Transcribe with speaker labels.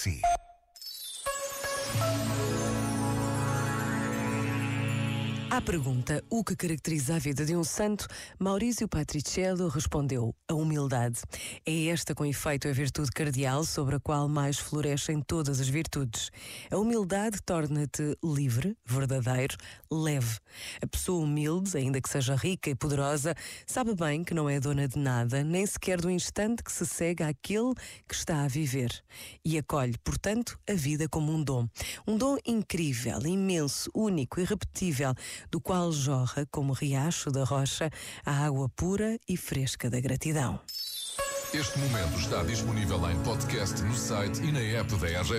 Speaker 1: Fantasy.
Speaker 2: À pergunta o que caracteriza a vida de um santo, Maurício Patriciello respondeu: a humildade. É esta, com efeito, a virtude cardeal sobre a qual mais florescem todas as virtudes. A humildade torna-te livre, verdadeiro, leve. A pessoa humilde, ainda que seja rica e poderosa, sabe bem que não é dona de nada, nem sequer do instante que se segue àquele que está a viver. E acolhe, portanto, a vida como um dom. Um dom incrível, imenso, único, irrepetível do qual jorra, como riacho da rocha, a água pura e fresca da gratidão.
Speaker 3: Este momento está disponível em podcast no site e na app da RGF.